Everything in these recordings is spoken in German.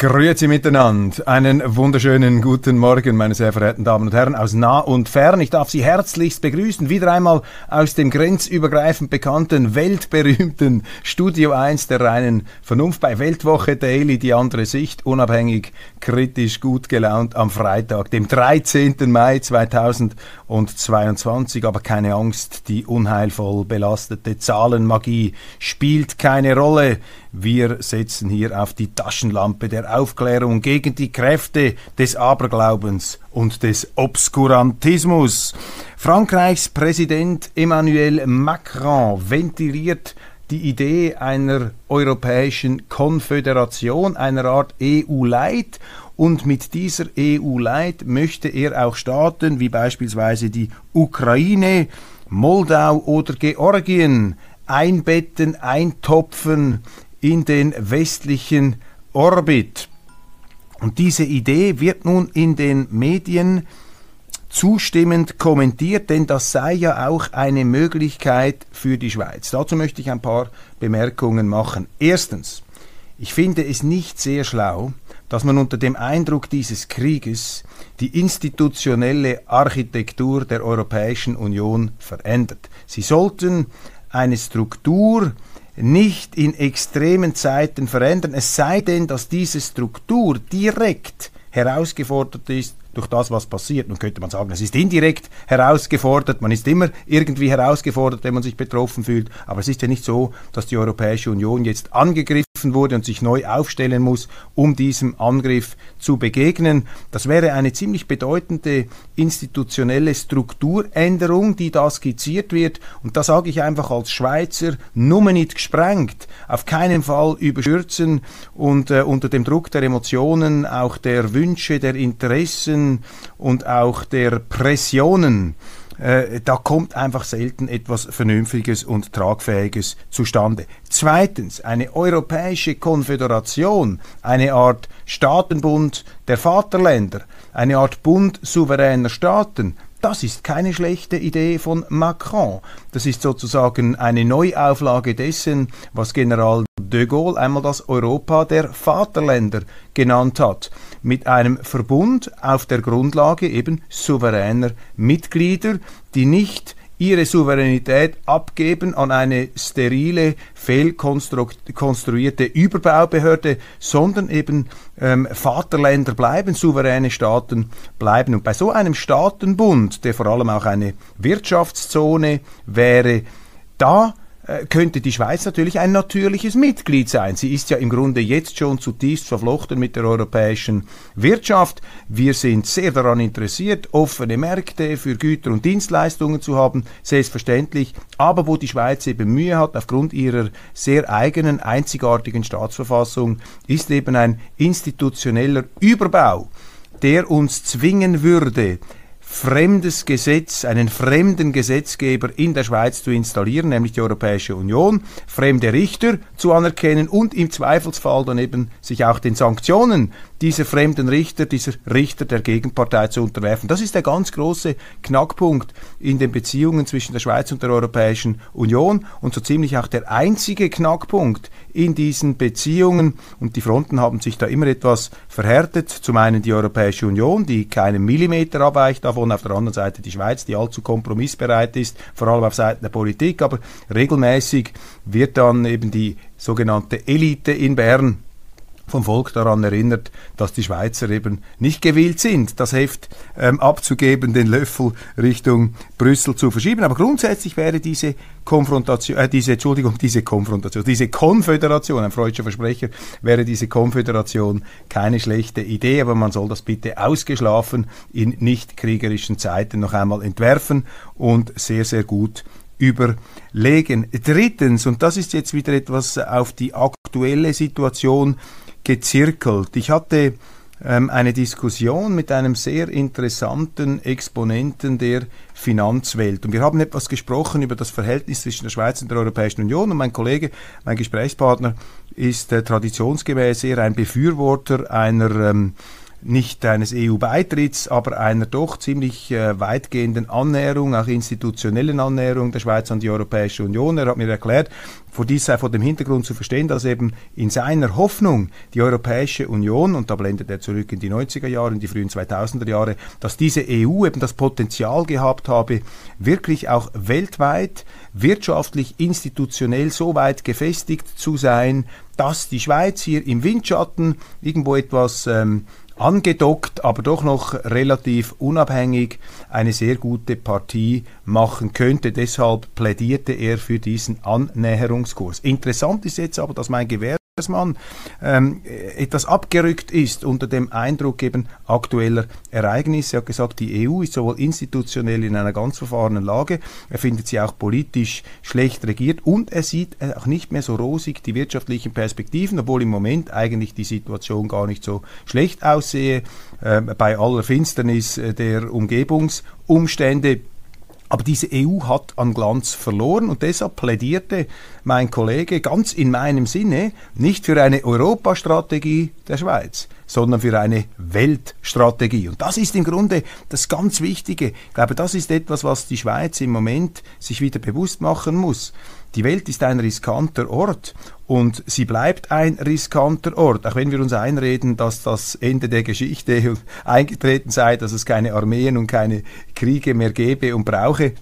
Grüezi miteinander. Einen wunderschönen guten Morgen, meine sehr verehrten Damen und Herren aus nah und fern. Ich darf Sie herzlichst begrüßen, wieder einmal aus dem grenzübergreifend bekannten, weltberühmten Studio 1 der reinen Vernunft bei Weltwoche Daily, die andere Sicht, unabhängig, kritisch, gut gelaunt am Freitag, dem 13. Mai 2022. Aber keine Angst, die unheilvoll belastete Zahlenmagie spielt keine Rolle. Wir setzen hier auf die Taschenlampe der Aufklärung gegen die Kräfte des Aberglaubens und des Obskurantismus. Frankreichs Präsident Emmanuel Macron ventiliert die Idee einer europäischen Konföderation, einer Art EU-Light. Und mit dieser EU-Light möchte er auch Staaten wie beispielsweise die Ukraine, Moldau oder Georgien einbetten, eintopfen in den westlichen Orbit. Und diese Idee wird nun in den Medien zustimmend kommentiert, denn das sei ja auch eine Möglichkeit für die Schweiz. Dazu möchte ich ein paar Bemerkungen machen. Erstens, ich finde es nicht sehr schlau, dass man unter dem Eindruck dieses Krieges die institutionelle Architektur der Europäischen Union verändert. Sie sollten eine Struktur nicht in extremen Zeiten verändern, es sei denn, dass diese Struktur direkt herausgefordert ist durch das, was passiert. Nun könnte man sagen, es ist indirekt herausgefordert, man ist immer irgendwie herausgefordert, wenn man sich betroffen fühlt, aber es ist ja nicht so, dass die Europäische Union jetzt angegriffen wurde und sich neu aufstellen muss, um diesem Angriff zu begegnen. Das wäre eine ziemlich bedeutende institutionelle Strukturänderung, die da skizziert wird. Und da sage ich einfach als Schweizer, nummer nicht gesprengt, auf keinen Fall überschürzen und äh, unter dem Druck der Emotionen, auch der Wünsche, der Interessen und auch der Pressionen äh, da kommt einfach selten etwas Vernünftiges und Tragfähiges zustande. Zweitens, eine europäische Konföderation, eine Art Staatenbund der Vaterländer, eine Art Bund souveräner Staaten, das ist keine schlechte Idee von Macron. Das ist sozusagen eine Neuauflage dessen, was General de Gaulle einmal das Europa der Vaterländer genannt hat mit einem Verbund auf der Grundlage eben souveräner Mitglieder, die nicht ihre Souveränität abgeben an eine sterile, fehlkonstruierte Überbaubehörde, sondern eben ähm, Vaterländer bleiben, souveräne Staaten bleiben. Und bei so einem Staatenbund, der vor allem auch eine Wirtschaftszone wäre, da könnte die Schweiz natürlich ein natürliches Mitglied sein. Sie ist ja im Grunde jetzt schon zutiefst verflochten mit der europäischen Wirtschaft. Wir sind sehr daran interessiert, offene Märkte für Güter und Dienstleistungen zu haben, selbstverständlich. Aber wo die Schweiz eben Mühe hat, aufgrund ihrer sehr eigenen, einzigartigen Staatsverfassung, ist eben ein institutioneller Überbau, der uns zwingen würde, fremdes Gesetz, einen fremden Gesetzgeber in der Schweiz zu installieren, nämlich die Europäische Union, fremde Richter zu anerkennen und im Zweifelsfall dann eben sich auch den Sanktionen dieser fremden Richter, dieser Richter der Gegenpartei zu unterwerfen. Das ist der ganz große Knackpunkt in den Beziehungen zwischen der Schweiz und der Europäischen Union und so ziemlich auch der einzige Knackpunkt in diesen Beziehungen. Und die Fronten haben sich da immer etwas verhärtet. Zum einen die Europäische Union, die keinen Millimeter abweicht davon, auf der anderen Seite die Schweiz, die allzu kompromissbereit ist, vor allem auf Seiten der Politik. Aber regelmäßig wird dann eben die sogenannte Elite in Bern vom Volk daran erinnert, dass die Schweizer eben nicht gewillt sind, das Heft ähm, abzugeben, den Löffel Richtung Brüssel zu verschieben. Aber grundsätzlich wäre diese Konfrontation, äh, diese, Entschuldigung, diese Konfrontation, diese Konföderation, ein freudscher Versprecher, wäre diese Konföderation keine schlechte Idee, aber man soll das bitte ausgeschlafen in nicht kriegerischen Zeiten noch einmal entwerfen und sehr, sehr gut überlegen. Drittens, und das ist jetzt wieder etwas auf die aktuelle Situation gezirkelt. Ich hatte ähm, eine Diskussion mit einem sehr interessanten Exponenten der Finanzwelt. Und wir haben etwas gesprochen über das Verhältnis zwischen der Schweiz und der Europäischen Union. Und mein Kollege, mein Gesprächspartner, ist äh, traditionsgemäß eher ein Befürworter einer ähm, nicht eines EU-Beitritts, aber einer doch ziemlich äh, weitgehenden Annäherung, auch institutionellen Annäherung der Schweiz an die Europäische Union. Er hat mir erklärt, vor dies sei vor dem Hintergrund zu verstehen, dass eben in seiner Hoffnung die Europäische Union, und da blendet er zurück in die 90er Jahre, in die frühen 2000er Jahre, dass diese EU eben das Potenzial gehabt habe, wirklich auch weltweit, wirtschaftlich, institutionell so weit gefestigt zu sein, dass die Schweiz hier im Windschatten irgendwo etwas ähm, angedockt, aber doch noch relativ unabhängig eine sehr gute Partie machen könnte. Deshalb plädierte er für diesen Annäherungskurs. Interessant ist jetzt aber, dass mein Gewehr man ähm, etwas abgerückt ist unter dem Eindruck eben aktueller Ereignisse. Er hat gesagt, die EU ist sowohl institutionell in einer ganz verfahrenen Lage, er findet sie auch politisch schlecht regiert und er sieht auch nicht mehr so rosig die wirtschaftlichen Perspektiven, obwohl im Moment eigentlich die Situation gar nicht so schlecht aussehe, äh, bei aller Finsternis äh, der Umgebungsumstände. Aber diese EU hat an Glanz verloren und deshalb plädierte mein Kollege ganz in meinem Sinne nicht für eine Europastrategie der Schweiz, sondern für eine Weltstrategie. Und das ist im Grunde das ganz Wichtige. Ich glaube, das ist etwas, was die Schweiz im Moment sich wieder bewusst machen muss. Die Welt ist ein riskanter Ort und sie bleibt ein riskanter Ort, auch wenn wir uns einreden, dass das Ende der Geschichte eingetreten sei, dass es keine Armeen und keine Kriege mehr gäbe und brauche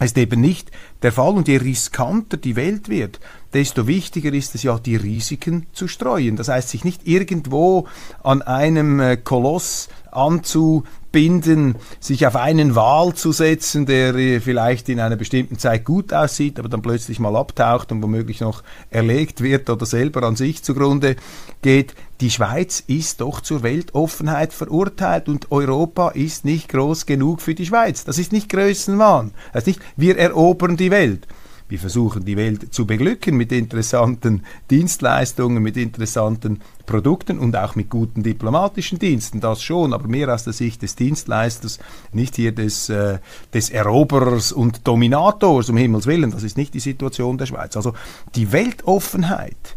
ist eben nicht der Fall. Und je riskanter die Welt wird, desto wichtiger ist es ja, die Risiken zu streuen. Das heißt, sich nicht irgendwo an einem äh, Koloss anzubinden, sich auf einen Wal zu setzen, der äh, vielleicht in einer bestimmten Zeit gut aussieht, aber dann plötzlich mal abtaucht und womöglich noch erlegt wird oder selber an sich zugrunde geht. Die Schweiz ist doch zur Weltoffenheit verurteilt und Europa ist nicht groß genug für die Schweiz. Das ist nicht Größenwahn. Das ist nicht, wir erobern die Welt. Wir versuchen die Welt zu beglücken mit interessanten Dienstleistungen, mit interessanten Produkten und auch mit guten diplomatischen Diensten, das schon, aber mehr aus der Sicht des Dienstleisters, nicht hier des, äh, des Eroberers und Dominators, um Himmels Willen. Das ist nicht die Situation der Schweiz. Also die Weltoffenheit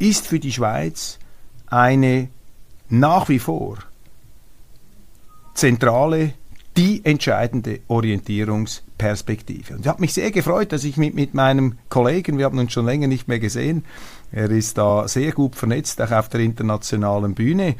ist für die Schweiz eine nach wie vor zentrale die entscheidende Orientierungsperspektive. Und ich habe mich sehr gefreut, dass ich mit, mit meinem Kollegen, wir haben uns schon länger nicht mehr gesehen, er ist da sehr gut vernetzt, auch auf der internationalen Bühne,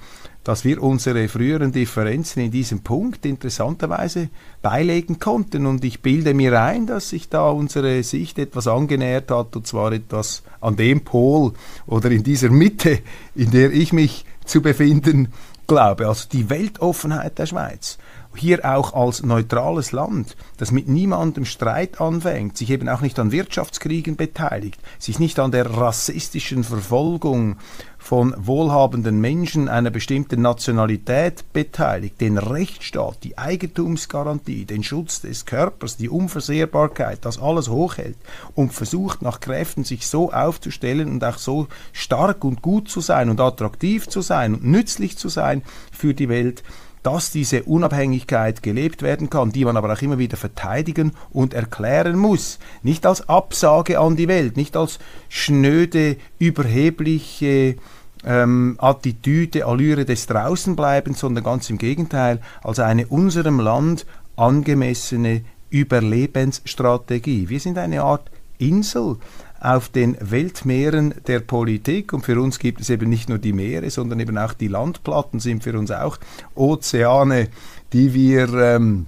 dass wir unsere früheren Differenzen in diesem Punkt interessanterweise beilegen konnten. Und ich bilde mir ein, dass sich da unsere Sicht etwas angenähert hat, und zwar etwas an dem Pol oder in dieser Mitte, in der ich mich zu befinden glaube. Also die Weltoffenheit der Schweiz hier auch als neutrales Land, das mit niemandem Streit anfängt, sich eben auch nicht an Wirtschaftskriegen beteiligt, sich nicht an der rassistischen Verfolgung von wohlhabenden Menschen einer bestimmten Nationalität beteiligt, den Rechtsstaat, die Eigentumsgarantie, den Schutz des Körpers, die Unversehrbarkeit, das alles hochhält und versucht nach Kräften sich so aufzustellen und auch so stark und gut zu sein und attraktiv zu sein und nützlich zu sein für die Welt, dass diese Unabhängigkeit gelebt werden kann, die man aber auch immer wieder verteidigen und erklären muss. Nicht als Absage an die Welt, nicht als schnöde, überhebliche ähm, Attitüde, Allüre des Draußenbleibens, sondern ganz im Gegenteil, als eine unserem Land angemessene Überlebensstrategie. Wir sind eine Art Insel, auf den Weltmeeren der Politik. Und für uns gibt es eben nicht nur die Meere, sondern eben auch die Landplatten sind für uns auch Ozeane, die wir ähm,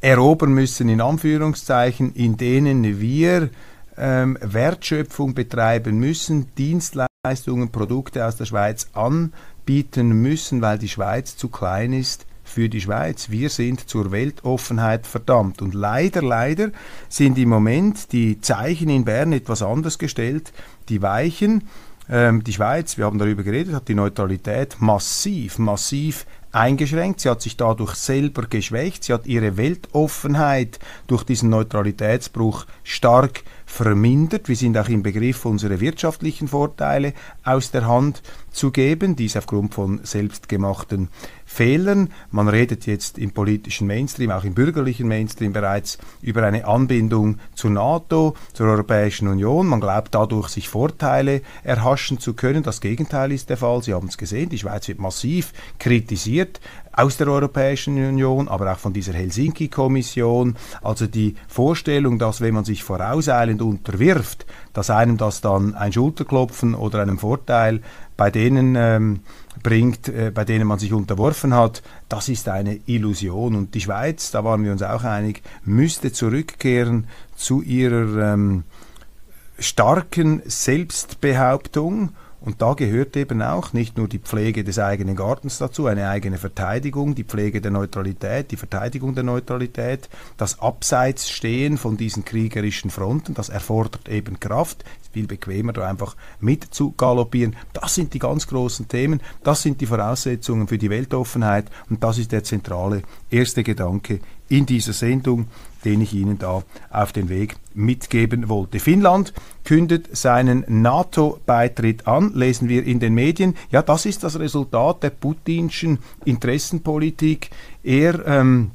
erobern müssen, in Anführungszeichen, in denen wir ähm, Wertschöpfung betreiben müssen, Dienstleistungen Dienstleistungen, Produkte aus der Schweiz anbieten müssen, weil die Schweiz zu klein ist für die Schweiz. Wir sind zur Weltoffenheit verdammt. Und leider, leider sind im Moment die Zeichen in Bern etwas anders gestellt. Die weichen. Ähm, die Schweiz, wir haben darüber geredet, hat die Neutralität massiv, massiv eingeschränkt. Sie hat sich dadurch selber geschwächt. Sie hat ihre Weltoffenheit durch diesen Neutralitätsbruch stark vermindert. Wir sind auch im Begriff, unsere wirtschaftlichen Vorteile aus der Hand zu geben, dies aufgrund von selbstgemachten Fehlern. Man redet jetzt im politischen Mainstream, auch im bürgerlichen Mainstream bereits über eine Anbindung zur NATO, zur Europäischen Union. Man glaubt dadurch, sich Vorteile erhaschen zu können. Das Gegenteil ist der Fall. Sie haben es gesehen, die Schweiz wird massiv kritisiert aus der Europäischen Union, aber auch von dieser Helsinki-Kommission. Also die Vorstellung, dass wenn man sich vorauseilend unterwirft, dass einem das dann ein Schulterklopfen oder einen Vorteil bei denen ähm, bringt, äh, bei denen man sich unterworfen hat, das ist eine Illusion. Und die Schweiz, da waren wir uns auch einig, müsste zurückkehren zu ihrer ähm, starken Selbstbehauptung und da gehört eben auch nicht nur die Pflege des eigenen Gartens dazu, eine eigene Verteidigung, die Pflege der Neutralität, die Verteidigung der Neutralität, das Abseitsstehen von diesen kriegerischen Fronten, das erfordert eben Kraft, ist viel bequemer, da einfach mit zu galoppieren. Das sind die ganz großen Themen, das sind die Voraussetzungen für die Weltoffenheit und das ist der zentrale erste Gedanke in dieser Sendung, den ich Ihnen da auf den Weg mitgeben wollte. Finnland kündet seinen NATO-Beitritt an, lesen wir in den Medien. Ja, das ist das Resultat der putinschen Interessenpolitik. Er ähm,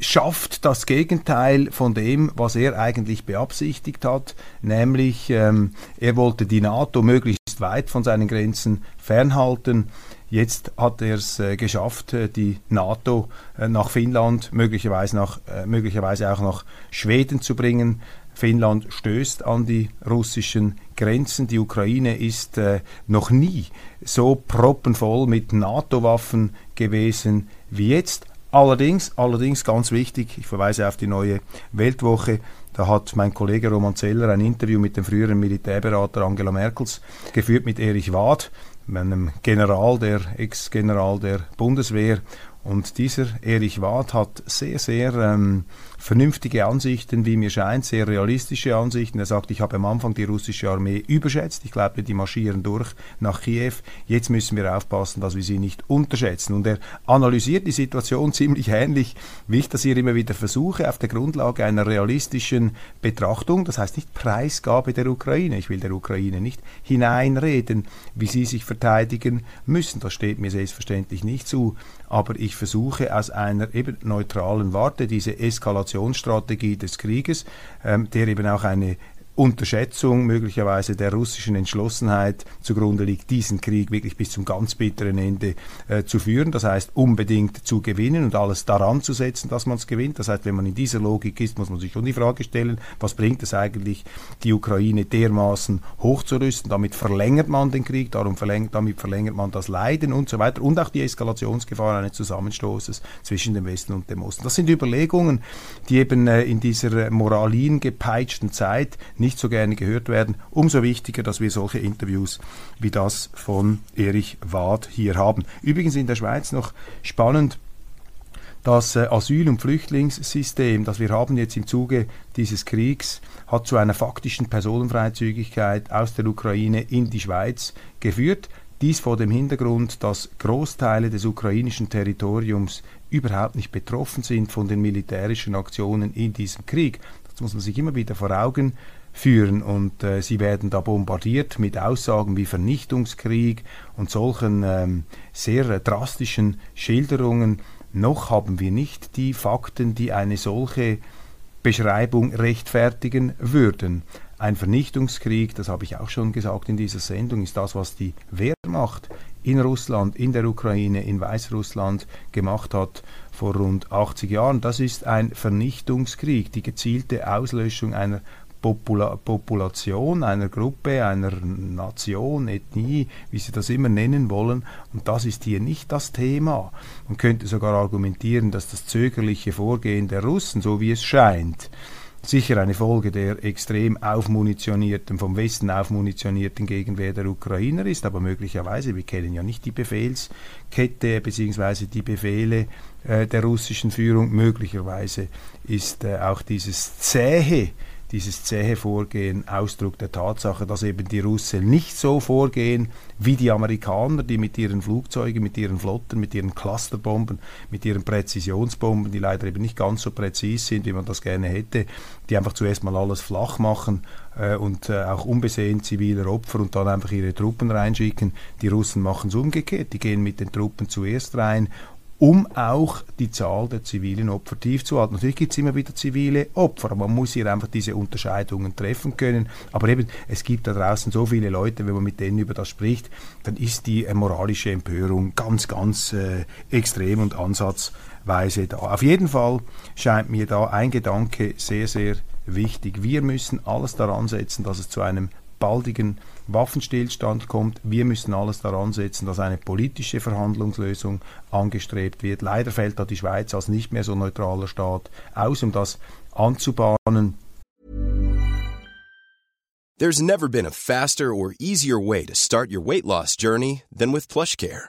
schafft das Gegenteil von dem, was er eigentlich beabsichtigt hat, nämlich ähm, er wollte die NATO möglichst weit von seinen Grenzen fernhalten. Jetzt hat er es äh, geschafft, äh, die NATO äh, nach Finnland, möglicherweise, nach, äh, möglicherweise auch nach Schweden zu bringen. Finnland stößt an die russischen Grenzen. Die Ukraine ist äh, noch nie so proppenvoll mit NATO-Waffen gewesen wie jetzt. Allerdings, allerdings ganz wichtig, ich verweise auf die neue Weltwoche, da hat mein Kollege Roman Zeller ein Interview mit dem früheren Militärberater Angela Merkels geführt mit Erich Wad einem General, der Ex-General der Bundeswehr. Und dieser Erich Wad hat sehr, sehr ähm, vernünftige Ansichten, wie mir scheint, sehr realistische Ansichten. Er sagt, ich habe am Anfang die russische Armee überschätzt. Ich glaube, die marschieren durch nach Kiew. Jetzt müssen wir aufpassen, dass wir sie nicht unterschätzen. Und er analysiert die Situation ziemlich ähnlich, wie ich das hier immer wieder versuche, auf der Grundlage einer realistischen Betrachtung. Das heißt nicht Preisgabe der Ukraine. Ich will der Ukraine nicht hineinreden, wie sie sich verteidigen müssen. Das steht mir selbstverständlich nicht zu. Aber ich versuche aus einer eben neutralen Warte diese Eskalation Eskalationsstrategie des Krieges, ähm, der eben auch eine Unterschätzung möglicherweise der russischen Entschlossenheit zugrunde liegt, diesen Krieg wirklich bis zum ganz bitteren Ende äh, zu führen. Das heißt, unbedingt zu gewinnen und alles daran zu setzen, dass man es gewinnt. Das heißt, wenn man in dieser Logik ist, muss man sich schon die Frage stellen, was bringt es eigentlich, die Ukraine dermaßen hochzurüsten? Damit verlängert man den Krieg, darum verlängert, damit verlängert man das Leiden und so weiter und auch die Eskalationsgefahr eines Zusammenstoßes zwischen dem Westen und dem Osten. Das sind Überlegungen, die eben äh, in dieser moralin gepeitschten Zeit nicht nicht so gerne gehört werden. Umso wichtiger, dass wir solche Interviews wie das von Erich Wad hier haben. Übrigens in der Schweiz noch spannend, das äh, Asyl- und Flüchtlingssystem, das wir haben jetzt im Zuge dieses Kriegs, hat zu einer faktischen Personenfreizügigkeit aus der Ukraine in die Schweiz geführt. Dies vor dem Hintergrund, dass Großteile des ukrainischen Territoriums überhaupt nicht betroffen sind von den militärischen Aktionen in diesem Krieg. Das muss man sich immer wieder vor Augen führen und äh, sie werden da bombardiert mit Aussagen wie Vernichtungskrieg und solchen ähm, sehr äh, drastischen Schilderungen. Noch haben wir nicht die Fakten, die eine solche Beschreibung rechtfertigen würden. Ein Vernichtungskrieg, das habe ich auch schon gesagt in dieser Sendung, ist das, was die Wehrmacht in Russland, in der Ukraine, in Weißrussland gemacht hat vor rund 80 Jahren. Das ist ein Vernichtungskrieg, die gezielte Auslöschung einer Popula Population, einer Gruppe, einer Nation, Ethnie, wie Sie das immer nennen wollen. Und das ist hier nicht das Thema. Man könnte sogar argumentieren, dass das zögerliche Vorgehen der Russen, so wie es scheint, sicher eine Folge der extrem aufmunitionierten, vom Westen aufmunitionierten Gegenwehr der Ukrainer ist, aber möglicherweise, wir kennen ja nicht die Befehlskette bzw. die Befehle äh, der russischen Führung, möglicherweise ist äh, auch dieses zähe dieses zähe Vorgehen Ausdruck der Tatsache, dass eben die Russen nicht so vorgehen wie die Amerikaner, die mit ihren Flugzeugen, mit ihren Flotten, mit ihren Clusterbomben, mit ihren Präzisionsbomben, die leider eben nicht ganz so präzis sind, wie man das gerne hätte, die einfach zuerst mal alles flach machen äh, und äh, auch unbesehen ziviler Opfer und dann einfach ihre Truppen reinschicken. Die Russen machen es umgekehrt, die gehen mit den Truppen zuerst rein um auch die Zahl der zivilen Opfer tief zu halten. Natürlich gibt es immer wieder zivile Opfer, aber man muss hier einfach diese Unterscheidungen treffen können. Aber eben, es gibt da draußen so viele Leute, wenn man mit denen über das spricht, dann ist die äh, moralische Empörung ganz, ganz äh, extrem und ansatzweise da. Auf jeden Fall scheint mir da ein Gedanke sehr, sehr wichtig. Wir müssen alles daran setzen, dass es zu einem baldigen Waffenstillstand kommt. Wir müssen alles daran setzen, dass eine politische Verhandlungslösung angestrebt wird. Leider fällt da die Schweiz als nicht mehr so neutraler Staat aus, um das anzubahnen. There's never been a faster or easier way to start your weight loss journey than with PlushCare.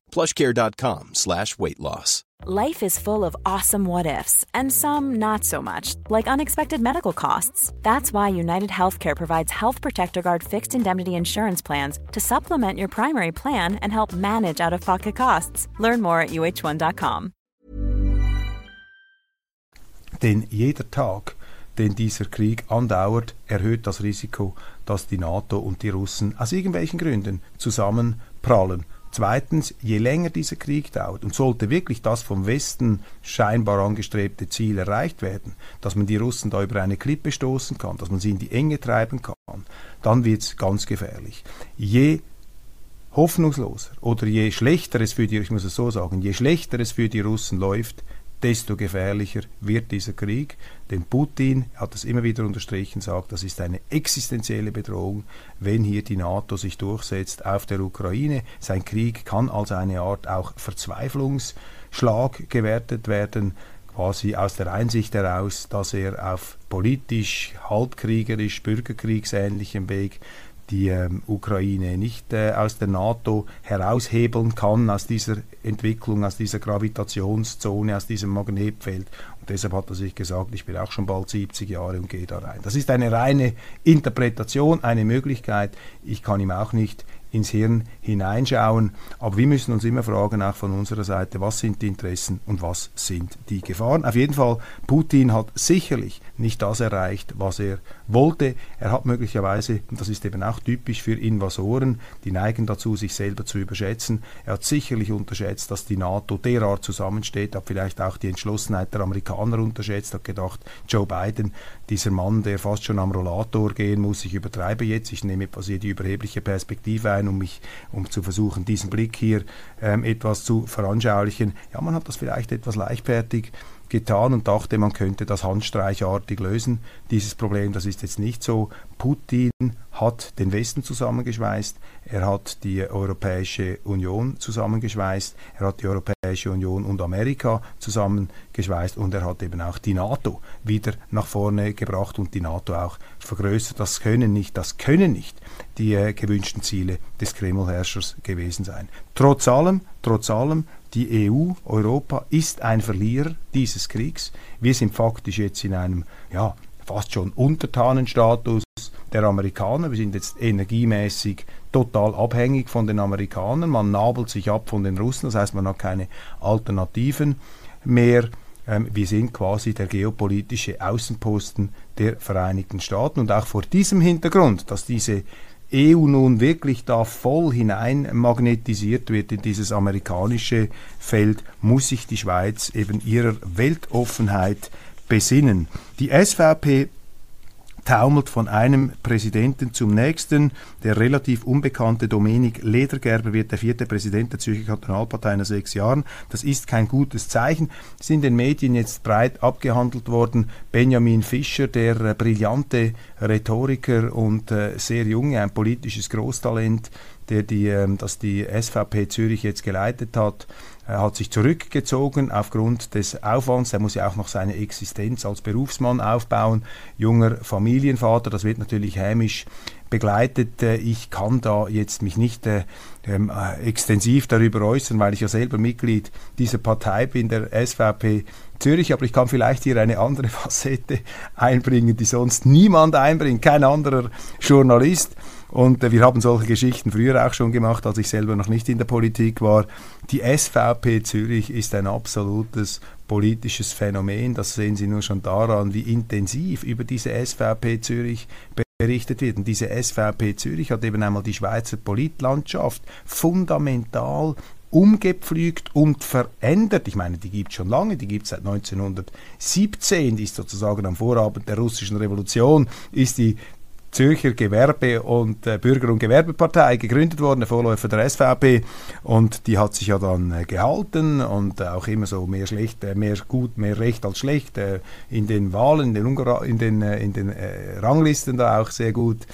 Plushcare.com slash weight loss. Life is full of awesome what ifs and some not so much, like unexpected medical costs. That's why United Healthcare provides Health Protector Guard fixed indemnity insurance plans to supplement your primary plan and help manage out of pocket costs. Learn more at uh1.com. Denn jeder Tag, den dieser Krieg andauert, erhöht das Risiko, dass die NATO und die Russen aus irgendwelchen Gründen zusammenprallen. Zweitens, je länger dieser Krieg dauert und sollte wirklich das vom Westen scheinbar angestrebte Ziel erreicht werden, dass man die Russen da über eine Klippe stoßen kann, dass man sie in die Enge treiben kann, dann wird es ganz gefährlich. Je hoffnungsloser oder je schlechter es für die, ich muss es so sagen, je schlechter es für die Russen läuft, desto gefährlicher wird dieser Krieg. Denn Putin hat es immer wieder unterstrichen, sagt, das ist eine existenzielle Bedrohung, wenn hier die NATO sich durchsetzt auf der Ukraine. Sein Krieg kann als eine Art auch Verzweiflungsschlag gewertet werden quasi aus der Einsicht heraus, dass er auf politisch, halbkriegerisch, bürgerkriegsähnlichem Weg die ähm, Ukraine nicht äh, aus der NATO heraushebeln kann, aus dieser Entwicklung, aus dieser Gravitationszone, aus diesem Magnetfeld. Und deshalb hat er sich gesagt, ich bin auch schon bald 70 Jahre und gehe da rein. Das ist eine reine Interpretation, eine Möglichkeit. Ich kann ihm auch nicht ins Hirn hineinschauen. Aber wir müssen uns immer fragen, auch von unserer Seite, was sind die Interessen und was sind die Gefahren. Auf jeden Fall, Putin hat sicherlich nicht das erreicht, was er wollte. Er hat möglicherweise, und das ist eben auch typisch für Invasoren, die neigen dazu, sich selber zu überschätzen, er hat sicherlich unterschätzt, dass die NATO derart zusammensteht, hat vielleicht auch die Entschlossenheit der Amerikaner unterschätzt, hat gedacht, Joe Biden, dieser Mann, der fast schon am Rollator gehen muss, ich übertreibe jetzt, ich nehme etwas hier die überhebliche Perspektive ein, um mich, um zu versuchen, diesen Blick hier ähm, etwas zu veranschaulichen. Ja, man hat das vielleicht etwas leichtfertig getan und dachte, man könnte das handstreichartig lösen. Dieses Problem, das ist jetzt nicht so. Putin hat den Westen zusammengeschweißt, er hat die Europäische Union zusammengeschweißt, er hat die Europäische Union und Amerika zusammengeschweißt und er hat eben auch die NATO wieder nach vorne gebracht und die NATO auch vergrößert. Das können nicht, das können nicht die äh, gewünschten Ziele des Kreml-Herrschers gewesen sein. Trotz allem, trotz allem die EU, Europa, ist ein Verlierer dieses Kriegs. Wir sind faktisch jetzt in einem, ja, fast schon Untertanenstatus der Amerikaner. Wir sind jetzt energiemäßig total abhängig von den Amerikanern. Man nabelt sich ab von den Russen, das heißt, man hat keine Alternativen mehr. Ähm, wir sind quasi der geopolitische Außenposten der Vereinigten Staaten. Und auch vor diesem Hintergrund, dass diese EU nun wirklich da voll hinein magnetisiert wird in dieses amerikanische Feld, muss sich die Schweiz eben ihrer Weltoffenheit besinnen. Die SVP taumelt von einem Präsidenten zum nächsten. Der relativ unbekannte Dominik Ledergerber wird der vierte Präsident der Zürcher Kantonalpartei nach sechs Jahren. Das ist kein gutes Zeichen. Es ist in den Medien jetzt breit abgehandelt worden. Benjamin Fischer, der äh, brillante Rhetoriker und äh, sehr junge, ein politisches Großtalent, der die, äh, das die SVP Zürich jetzt geleitet hat, er hat sich zurückgezogen aufgrund des Aufwands. Er muss ja auch noch seine Existenz als Berufsmann aufbauen. Junger Familienvater, das wird natürlich hämisch begleitet. Äh, ich kann da jetzt mich nicht äh, ähm, äh, extensiv darüber äußern, weil ich ja selber Mitglied dieser Partei bin, der SVP Zürich, aber ich kann vielleicht hier eine andere Facette einbringen, die sonst niemand einbringt, kein anderer Journalist. Und äh, wir haben solche Geschichten früher auch schon gemacht, als ich selber noch nicht in der Politik war. Die SVP Zürich ist ein absolutes politisches Phänomen. Das sehen Sie nur schon daran, wie intensiv über diese SVP Zürich berichtet wird. Und diese SVP Zürich hat eben einmal die Schweizer Politlandschaft fundamental umgepflügt und verändert. Ich meine, die gibt es schon lange, die gibt es seit 1917, die ist sozusagen am Vorabend der russischen Revolution, ist die Zürcher Gewerbe- und äh, Bürger- und Gewerbepartei gegründet worden, der Vorläufer der SVP. Und die hat sich ja dann äh, gehalten und äh, auch immer so mehr schlecht, äh, mehr gut, mehr recht als schlecht äh, in den Wahlen, in den, Ungar in den, in den Ranglisten da auch sehr gut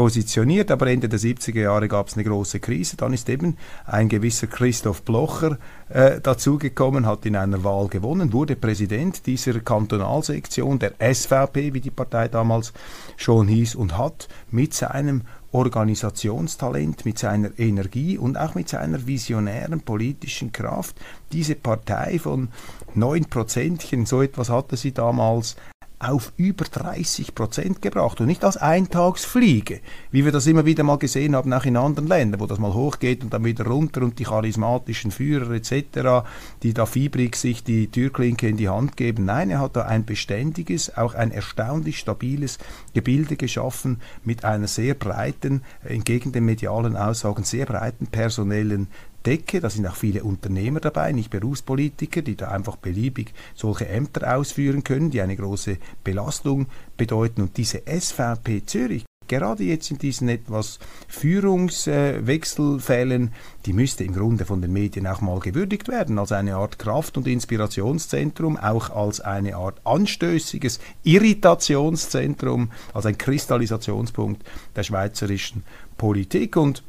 positioniert, aber Ende der 70er Jahre gab es eine große Krise. Dann ist eben ein gewisser Christoph Blocher äh, dazugekommen, hat in einer Wahl gewonnen, wurde Präsident dieser Kantonalsektion der SVP, wie die Partei damals schon hieß, und hat mit seinem Organisationstalent, mit seiner Energie und auch mit seiner visionären politischen Kraft diese Partei von neun Prozentchen, so etwas hatte sie damals, auf über 30 Prozent gebracht und nicht als Eintagsfliege, wie wir das immer wieder mal gesehen haben, auch in anderen Ländern, wo das mal hochgeht und dann wieder runter und die charismatischen Führer etc., die da fiebrig sich die Türklinke in die Hand geben. Nein, er hat da ein beständiges, auch ein erstaunlich stabiles Gebilde geschaffen mit einer sehr breiten, entgegen den medialen Aussagen, sehr breiten personellen decke. Da sind auch viele Unternehmer dabei, nicht Berufspolitiker, die da einfach beliebig solche Ämter ausführen können, die eine große Belastung bedeuten. Und diese SVP Zürich, gerade jetzt in diesen etwas Führungswechselfällen, die müsste im Grunde von den Medien auch mal gewürdigt werden, als eine Art Kraft- und Inspirationszentrum, auch als eine Art anstößiges Irritationszentrum, als ein Kristallisationspunkt der schweizerischen Politik. Und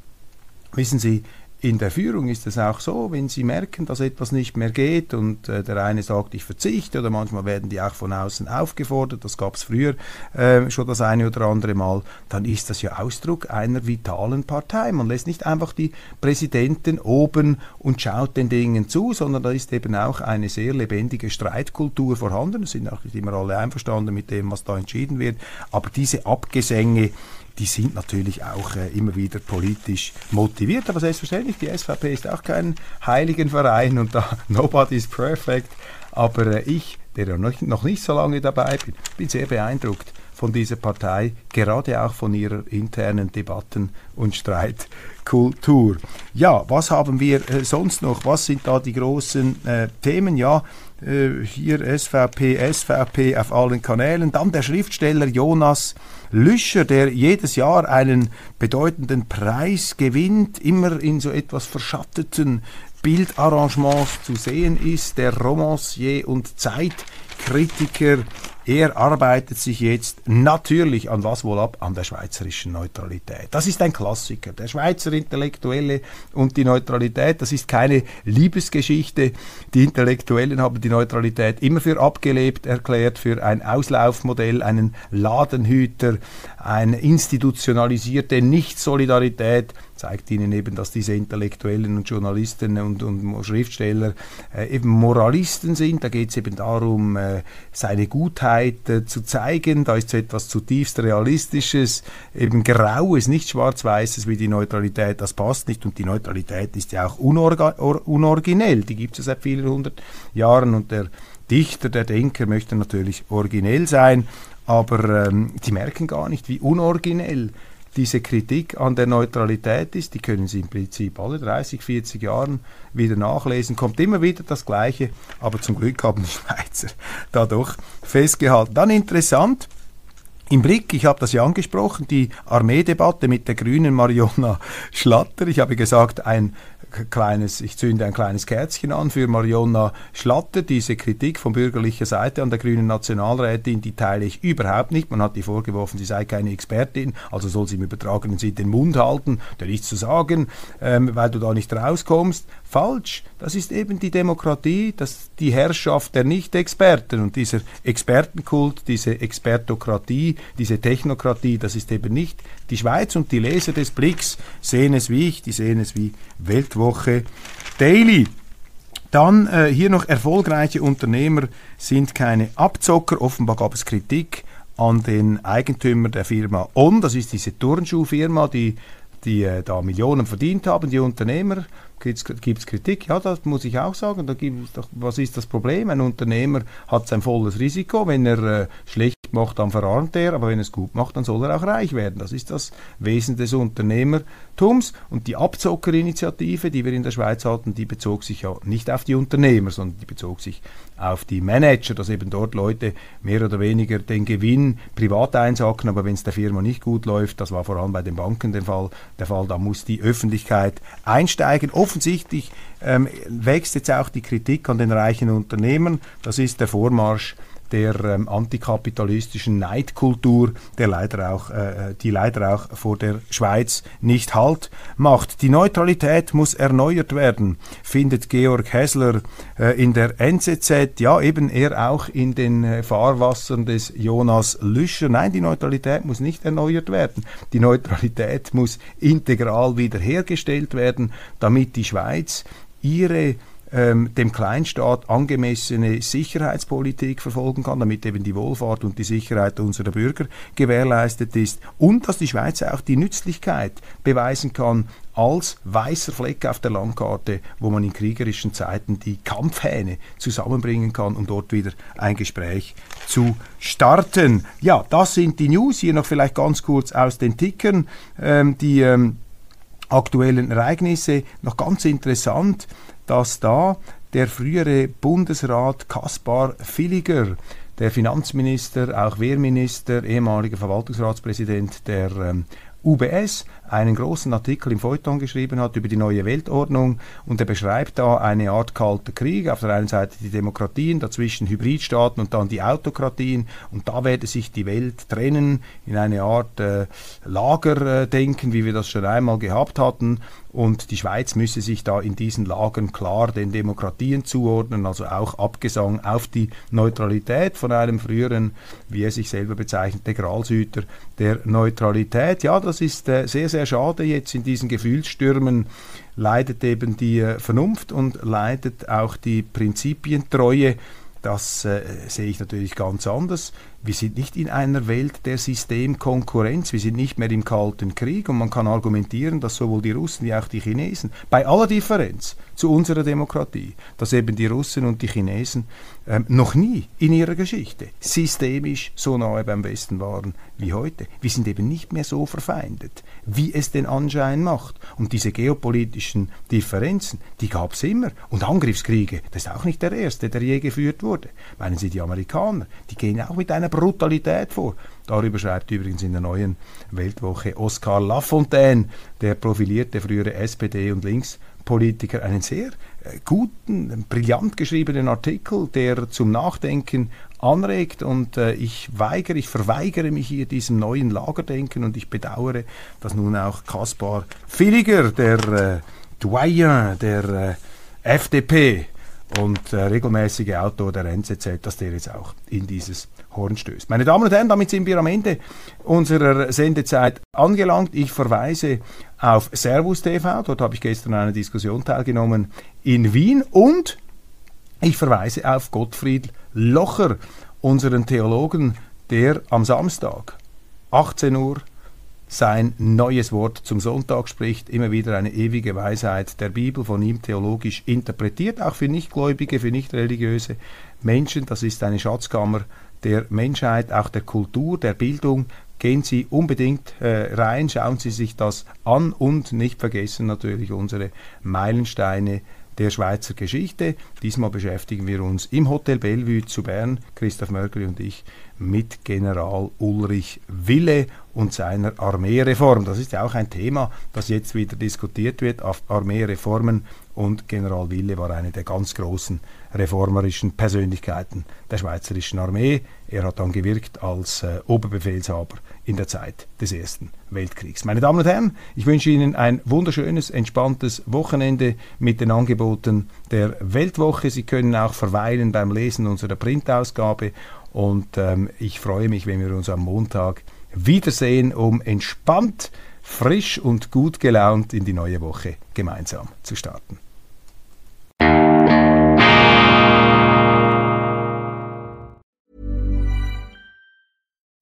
wissen Sie, in der Führung ist es auch so, wenn sie merken, dass etwas nicht mehr geht und äh, der eine sagt, ich verzichte oder manchmal werden die auch von außen aufgefordert, das gab es früher äh, schon das eine oder andere Mal, dann ist das ja Ausdruck einer vitalen Partei. Man lässt nicht einfach die Präsidenten oben und schaut den Dingen zu, sondern da ist eben auch eine sehr lebendige Streitkultur vorhanden. Es sind auch nicht immer alle einverstanden mit dem, was da entschieden wird, aber diese Abgesänge, die sind natürlich auch äh, immer wieder politisch motiviert. Aber selbstverständlich, die SVP ist auch kein heiligen Verein und da nobody is perfect. Aber äh, ich, der noch nicht so lange dabei bin, bin sehr beeindruckt von dieser Partei, gerade auch von ihrer internen Debatten- und Streitkultur. Ja, was haben wir äh, sonst noch? Was sind da die großen äh, Themen? Ja, äh, hier SVP, SVP auf allen Kanälen. Dann der Schriftsteller Jonas Lüscher, der jedes Jahr einen bedeutenden Preis gewinnt, immer in so etwas verschatteten Bildarrangements zu sehen ist, der Romancier und Zeitkritiker er arbeitet sich jetzt natürlich an was wohl ab? An der schweizerischen Neutralität. Das ist ein Klassiker. Der Schweizer Intellektuelle und die Neutralität, das ist keine Liebesgeschichte. Die Intellektuellen haben die Neutralität immer für abgelebt erklärt, für ein Auslaufmodell, einen Ladenhüter, eine institutionalisierte Nicht-Solidarität zeigt ihnen eben, dass diese Intellektuellen und Journalisten und, und Schriftsteller äh, eben Moralisten sind. Da geht es eben darum, äh, seine Gutheit äh, zu zeigen. Da ist so etwas zutiefst Realistisches, eben Graues, nicht Schwarz-Weißes wie die Neutralität. Das passt nicht. Und die Neutralität ist ja auch unoriginell. Die gibt es ja seit vielen hundert Jahren. Und der Dichter, der Denker möchte natürlich originell sein. Aber ähm, die merken gar nicht, wie unoriginell diese Kritik an der Neutralität ist, die können Sie im Prinzip alle 30, 40 Jahren wieder nachlesen, kommt immer wieder das Gleiche, aber zum Glück haben die Schweizer da doch festgehalten. Dann interessant, im Blick. Ich habe das ja angesprochen, die Armeedebatte mit der grünen Mariona Schlatter. Ich habe gesagt, ein kleines, ich zünde ein kleines Kerzchen an für Mariona Schlatter. Diese Kritik von bürgerlicher Seite an der grünen Nationalrätin, die teile ich überhaupt nicht. Man hat ihr vorgeworfen, sie sei keine Expertin, also soll sie im übertragenen Sinn den Mund halten, da nichts zu sagen, ähm, weil du da nicht rauskommst. Falsch. Das ist eben die Demokratie, das die Herrschaft der Nicht-Experten und dieser Expertenkult, diese Expertokratie, diese Technokratie, das ist eben nicht die Schweiz und die Leser des Blicks sehen es wie ich, die sehen es wie Weltwoche Daily. Dann äh, hier noch erfolgreiche Unternehmer sind keine Abzocker. Offenbar gab es Kritik an den Eigentümer der Firma On. Das ist diese Turnschuhfirma, die, die äh, da Millionen verdient haben, die Unternehmer gibt es Kritik? Ja, das muss ich auch sagen. Da gibt's doch, was ist das Problem? Ein Unternehmer hat sein volles Risiko. Wenn er äh, schlecht macht, dann verarmt er, aber wenn er es gut macht, dann soll er auch reich werden. Das ist das Wesen des Unternehmertums. Und die Abzockerinitiative, die wir in der Schweiz hatten, die bezog sich ja nicht auf die Unternehmer, sondern die bezog sich auf die Manager, dass eben dort Leute mehr oder weniger den Gewinn privat einsacken, aber wenn es der Firma nicht gut läuft, das war vor allem bei den Banken der Fall, der Fall da muss die Öffentlichkeit einsteigen. Offensichtlich ähm, wächst jetzt auch die Kritik an den reichen Unternehmern. Das ist der Vormarsch der ähm, antikapitalistischen Neidkultur, der leider auch, äh, die leider auch vor der Schweiz nicht Halt macht. Die Neutralität muss erneuert werden, findet Georg Hessler äh, in der NZZ, ja eben er auch in den äh, Fahrwassern des Jonas Lüscher. Nein, die Neutralität muss nicht erneuert werden. Die Neutralität muss integral wiederhergestellt werden, damit die Schweiz ihre ähm, dem Kleinstaat angemessene Sicherheitspolitik verfolgen kann, damit eben die Wohlfahrt und die Sicherheit unserer Bürger gewährleistet ist und dass die Schweiz auch die Nützlichkeit beweisen kann als weißer Fleck auf der Landkarte, wo man in kriegerischen Zeiten die Kampfhähne zusammenbringen kann, um dort wieder ein Gespräch zu starten. Ja, das sind die News. Hier noch vielleicht ganz kurz aus den Tickern. Ähm, die ähm, aktuellen Ereignisse. Noch ganz interessant dass da der frühere Bundesrat Kaspar Villiger, der Finanzminister, auch Wehrminister, ehemaliger Verwaltungsratspräsident der ähm, UBS einen großen Artikel im Feuilleton geschrieben hat über die neue Weltordnung. Und er beschreibt da eine Art kalter Krieg. Auf der einen Seite die Demokratien, dazwischen Hybridstaaten und dann die Autokratien. Und da werde sich die Welt trennen in eine Art äh, Lagerdenken, wie wir das schon einmal gehabt hatten und die Schweiz müsse sich da in diesen Lagern klar den Demokratien zuordnen, also auch Abgesang auf die Neutralität von einem früheren, wie er sich selber bezeichnet, Gralshüter der Neutralität. Ja, das ist äh, sehr, sehr schade. Jetzt in diesen Gefühlsstürmen leidet eben die äh, Vernunft und leidet auch die Prinzipientreue. Das äh, sehe ich natürlich ganz anders. Wir sind nicht in einer Welt der Systemkonkurrenz, wir sind nicht mehr im Kalten Krieg und man kann argumentieren, dass sowohl die Russen wie auch die Chinesen, bei aller Differenz zu unserer Demokratie, dass eben die Russen und die Chinesen ähm, noch nie in ihrer Geschichte systemisch so nahe beim Westen waren wie heute. Wir sind eben nicht mehr so verfeindet, wie es den Anschein macht. Und diese geopolitischen Differenzen, die gab es immer. Und Angriffskriege, das ist auch nicht der erste, der je geführt wurde. Meinen Sie die Amerikaner, die gehen auch mit einer Brutalität vor. Darüber schreibt übrigens in der neuen Weltwoche Oskar Lafontaine, der profilierte frühere SPD- und Linkspolitiker, einen sehr äh, guten, brillant geschriebenen Artikel, der zum Nachdenken anregt und äh, ich weigere, ich verweigere mich hier diesem neuen Lagerdenken und ich bedauere, dass nun auch Kaspar Villiger, der äh, Doyen der äh, FDP und äh, regelmäßige Autor der NZZ, dass der jetzt auch in dieses Horn stößt. Meine Damen und Herren, damit sind wir am Ende unserer Sendezeit angelangt. Ich verweise auf Servus TV, dort habe ich gestern an einer Diskussion teilgenommen in Wien und ich verweise auf Gottfried Locher, unseren Theologen, der am Samstag 18 Uhr sein neues Wort zum Sonntag spricht, immer wieder eine ewige Weisheit der Bibel von ihm theologisch interpretiert, auch für Nichtgläubige, für nicht religiöse Menschen. Das ist eine Schatzkammer der Menschheit, auch der Kultur, der Bildung. Gehen Sie unbedingt äh, rein, schauen Sie sich das an und nicht vergessen natürlich unsere Meilensteine der Schweizer Geschichte. Diesmal beschäftigen wir uns im Hotel Bellevue zu Bern, Christoph Mörgeli und ich, mit General Ulrich Wille und seiner Armeereform. Das ist ja auch ein Thema, das jetzt wieder diskutiert wird. Armeereformen und General Wille war eine der ganz großen reformerischen Persönlichkeiten der Schweizerischen Armee. Er hat dann gewirkt als äh, Oberbefehlshaber in der Zeit des Ersten Weltkriegs. Meine Damen und Herren, ich wünsche Ihnen ein wunderschönes, entspanntes Wochenende mit den Angeboten der Weltwoche. Sie können auch verweilen beim Lesen unserer Printausgabe und ähm, ich freue mich, wenn wir uns am Montag wiedersehen, um entspannt, frisch und gut gelaunt in die neue Woche gemeinsam zu starten.